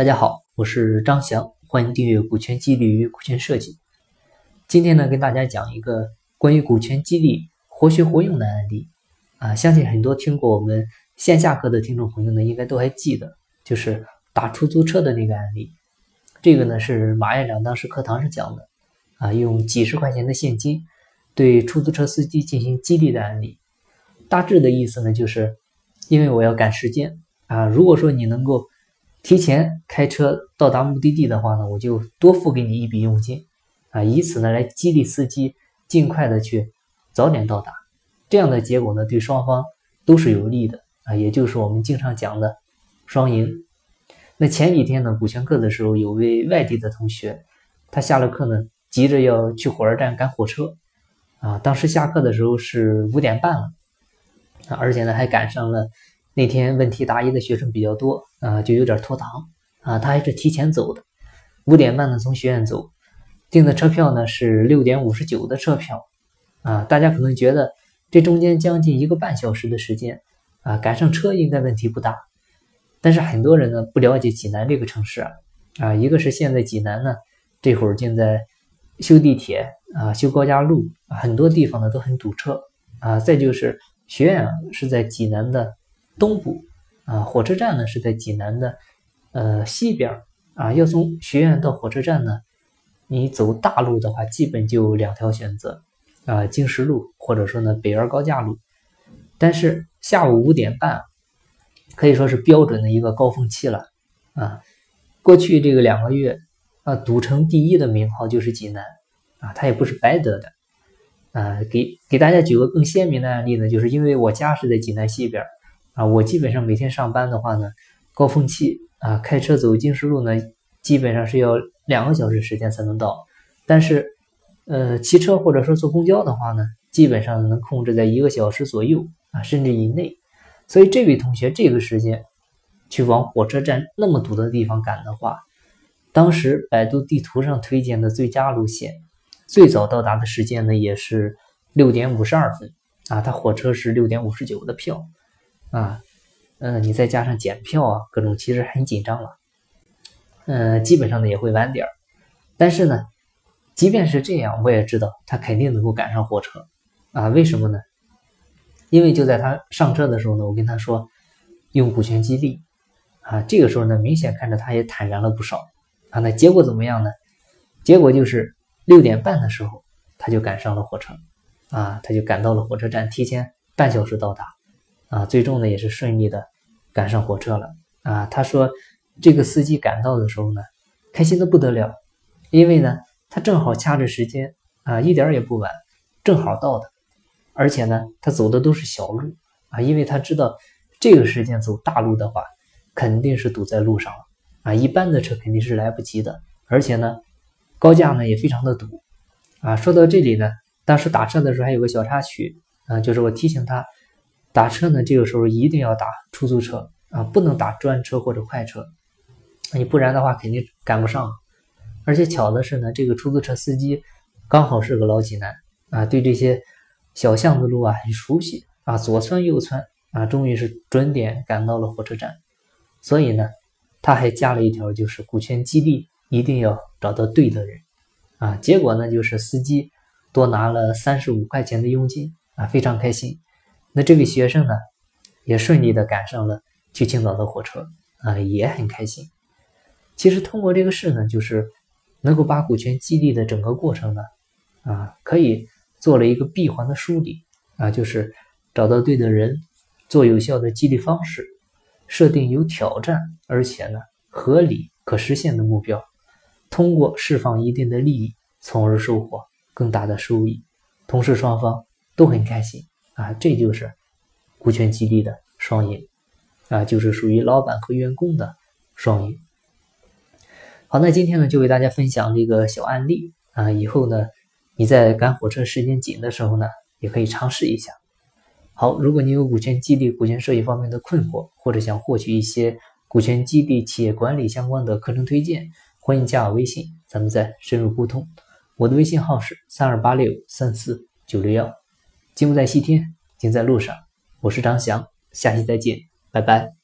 大家好，我是张翔，欢迎订阅股权激励与股权设计。今天呢，跟大家讲一个关于股权激励活学活用的案例啊，相信很多听过我们线下课的听众朋友呢，应该都还记得，就是打出租车的那个案例。这个呢是马院长当时课堂上讲的啊，用几十块钱的现金对出租车司机进行激励的案例。大致的意思呢，就是因为我要赶时间啊，如果说你能够提前开车到达目的地的话呢，我就多付给你一笔佣金，啊，以此呢来激励司机尽快的去早点到达，这样的结果呢对双方都是有利的啊，也就是我们经常讲的双赢。那前几天呢股权课的时候，有位外地的同学，他下了课呢急着要去火车站赶火车，啊，当时下课的时候是五点半了，啊，而且呢还赶上了。那天问题答疑的学生比较多啊，就有点拖堂啊。他还是提前走的，五点半呢从学院走，订的车票呢是六点五十九的车票啊。大家可能觉得这中间将近一个半小时的时间啊，赶上车应该问题不大。但是很多人呢不了解济南这个城市啊啊，一个是现在济南呢这会儿正在修地铁啊，修高架路，很多地方呢都很堵车啊。再就是学院啊是在济南的。东部啊，火车站呢是在济南的呃西边啊。要从学院到火车站呢，你走大路的话，基本就两条选择啊，经十路或者说呢北二高架路。但是下午五点半可以说是标准的一个高峰期了啊。过去这个两个月啊，堵城第一的名号就是济南啊，它也不是白得的啊。给给大家举个更鲜明的案例呢，就是因为我家是在济南西边。啊，我基本上每天上班的话呢，高峰期啊，开车走经十路呢，基本上是要两个小时时间才能到。但是，呃，骑车或者说坐公交的话呢，基本上能控制在一个小时左右啊，甚至以内。所以这位同学这个时间去往火车站那么堵的地方赶的话，当时百度地图上推荐的最佳路线，最早到达的时间呢也是六点五十二分啊，他火车是六点五十九的票。啊，嗯，你再加上检票啊，各种其实很紧张了，嗯，基本上呢也会晚点儿，但是呢，即便是这样，我也知道他肯定能够赶上火车，啊，为什么呢？因为就在他上车的时候呢，我跟他说用股权激励，啊，这个时候呢，明显看着他也坦然了不少，啊，那结果怎么样呢？结果就是六点半的时候他就赶上了火车，啊，他就赶到了火车站，提前半小时到达。啊，最终呢也是顺利的赶上火车了啊。他说，这个司机赶到的时候呢，开心的不得了，因为呢他正好掐着时间啊，一点也不晚，正好到的。而且呢，他走的都是小路啊，因为他知道这个时间走大路的话，肯定是堵在路上了啊，一般的车肯定是来不及的。而且呢，高架呢也非常的堵啊。说到这里呢，当时打车的时候还有个小插曲啊，就是我提醒他。打车呢，这个时候一定要打出租车啊，不能打专车或者快车，你不然的话肯定赶不上。而且巧的是呢，这个出租车司机刚好是个老济南啊，对这些小巷子路啊很熟悉啊，左窜右窜啊，终于是准点赶到了火车站。所以呢，他还加了一条，就是股权激励一定要找到对的人啊。结果呢，就是司机多拿了三十五块钱的佣金啊，非常开心。那这位学生呢，也顺利的赶上了去青岛的火车啊，也很开心。其实通过这个事呢，就是能够把股权激励的整个过程呢，啊，可以做了一个闭环的梳理啊，就是找到对的人，做有效的激励方式，设定有挑战而且呢合理可实现的目标，通过释放一定的利益，从而收获更大的收益，同时双方都很开心。啊，这就是股权激励的双赢啊，就是属于老板和员工的双赢。好，那今天呢就为大家分享这个小案例啊，以后呢你在赶火车时间紧的时候呢，也可以尝试一下。好，如果你有股权激励、股权设计方面的困惑，或者想获取一些股权激励、企业管理相关的课程推荐，欢迎加我微信，咱们再深入沟通。我的微信号是三二八六三四九六幺。金不在西天，经在路上。我是张翔，下期再见，拜拜。